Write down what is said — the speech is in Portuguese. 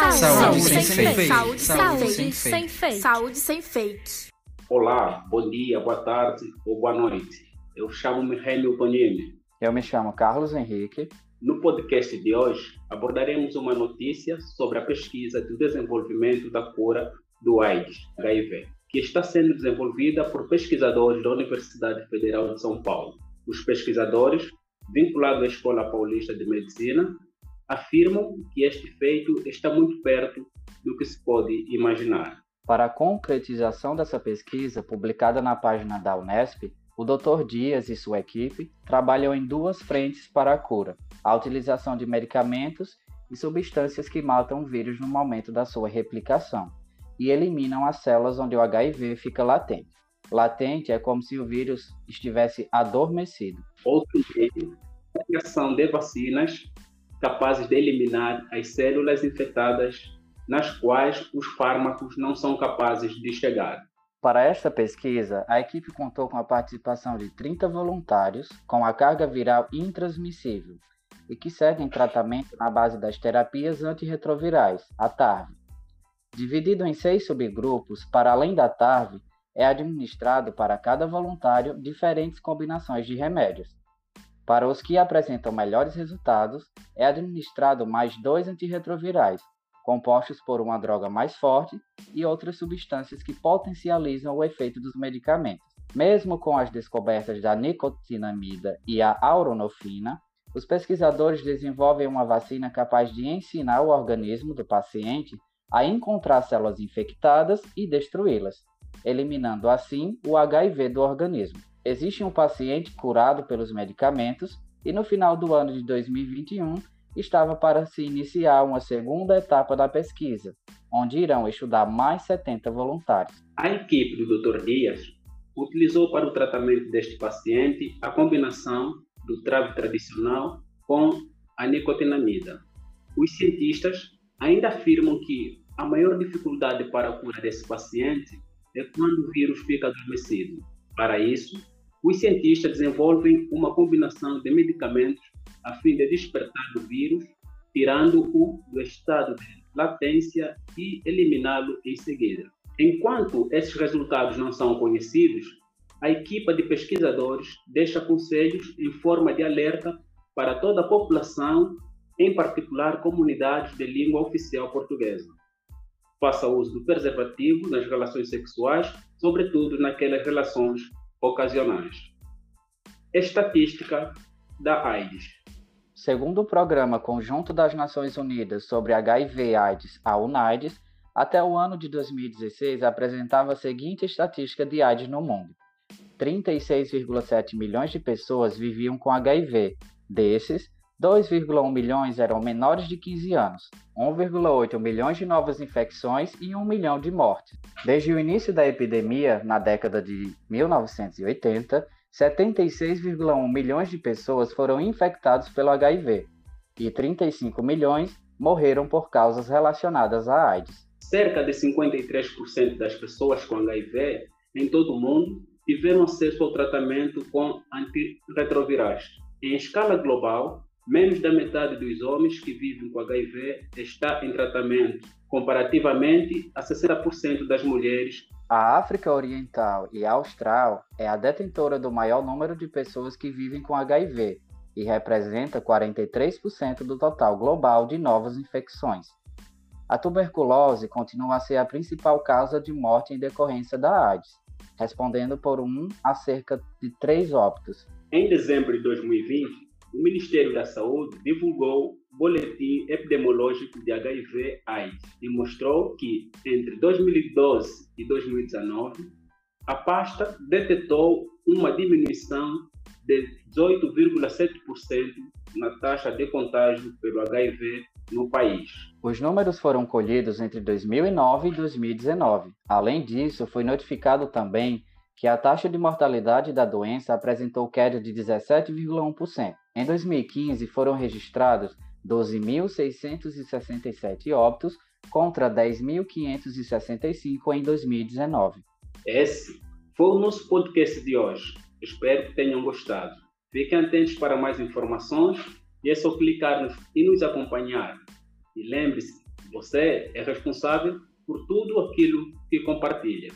Saúde, saúde, sem, sem fake. Saúde, saúde, sem, sem fake. Saúde sem fake. Olá, bom dia, boa tarde ou boa noite. Eu chamo-me Rênio Tonini. Eu me chamo Carlos Henrique. No podcast de hoje, abordaremos uma notícia sobre a pesquisa de desenvolvimento da cura do AIDS, HIV, que está sendo desenvolvida por pesquisadores da Universidade Federal de São Paulo. Os pesquisadores, vinculados à Escola Paulista de Medicina, afirmam que este feito está muito perto do que se pode imaginar. Para a concretização dessa pesquisa, publicada na página da Unesp, o Dr. Dias e sua equipe trabalham em duas frentes para a cura: a utilização de medicamentos e substâncias que matam o vírus no momento da sua replicação e eliminam as células onde o HIV fica latente. Latente é como se o vírus estivesse adormecido. Outro meio a criação de vacinas capazes de eliminar as células infectadas nas quais os fármacos não são capazes de chegar. Para esta pesquisa, a equipe contou com a participação de 30 voluntários com a carga viral intransmissível e que seguem tratamento na base das terapias antirretrovirais, a TARV. Dividido em seis subgrupos, para além da TARV, é administrado para cada voluntário diferentes combinações de remédios, para os que apresentam melhores resultados, é administrado mais dois antirretrovirais, compostos por uma droga mais forte e outras substâncias que potencializam o efeito dos medicamentos. Mesmo com as descobertas da nicotinamida e a auronofina, os pesquisadores desenvolvem uma vacina capaz de ensinar o organismo do paciente a encontrar células infectadas e destruí-las, eliminando assim o HIV do organismo. Existe um paciente curado pelos medicamentos e no final do ano de 2021 estava para se iniciar uma segunda etapa da pesquisa, onde irão estudar mais 70 voluntários. A equipe do Dr. Dias utilizou para o tratamento deste paciente a combinação do trave tradicional com a nicotinamida. Os cientistas ainda afirmam que a maior dificuldade para a cura desse paciente é quando o vírus fica adormecido. Para isso, os cientistas desenvolvem uma combinação de medicamentos a fim de despertar o vírus, tirando-o do estado de latência e eliminá-lo em seguida. Enquanto esses resultados não são conhecidos, a equipa de pesquisadores deixa conselhos em forma de alerta para toda a população, em particular comunidades de língua oficial portuguesa. Faça uso do preservativo nas relações sexuais, sobretudo naquelas relações ocasionais. Estatística da AIDS. Segundo o Programa Conjunto das Nações Unidas sobre HIV/AIDS, a UNAIDS, até o ano de 2016 apresentava a seguinte estatística de AIDS no mundo: 36,7 milhões de pessoas viviam com HIV. Desses, 2,1 milhões eram menores de 15 anos, 1,8 milhões de novas infecções e 1 milhão de mortes. Desde o início da epidemia, na década de 1980, 76,1 milhões de pessoas foram infectadas pelo HIV e 35 milhões morreram por causas relacionadas à AIDS. Cerca de 53% das pessoas com HIV em todo o mundo tiveram acesso ao tratamento com antirretrovirais. Em escala global, menos da metade dos homens que vivem com HIV está em tratamento, comparativamente a 60% das mulheres. A África Oriental e Austral é a detentora do maior número de pessoas que vivem com HIV e representa 43% do total global de novas infecções. A tuberculose continua a ser a principal causa de morte em decorrência da AIDS, respondendo por um a cerca de três óbitos. Em dezembro de 2020, o Ministério da Saúde divulgou o Boletim Epidemiológico de HIV/AIDS e mostrou que, entre 2012 e 2019, a pasta detectou uma diminuição de 18,7% na taxa de contágio pelo HIV no país. Os números foram colhidos entre 2009 e 2019. Além disso, foi notificado também que a taxa de mortalidade da doença apresentou queda de 17,1%. Em 2015, foram registrados 12.667 óbitos contra 10.565 em 2019. Esse foi o nosso podcast de hoje. Espero que tenham gostado. Fiquem atentos para mais informações e é só clicar e nos acompanhar. E lembre-se Você é responsável por tudo aquilo que compartilha.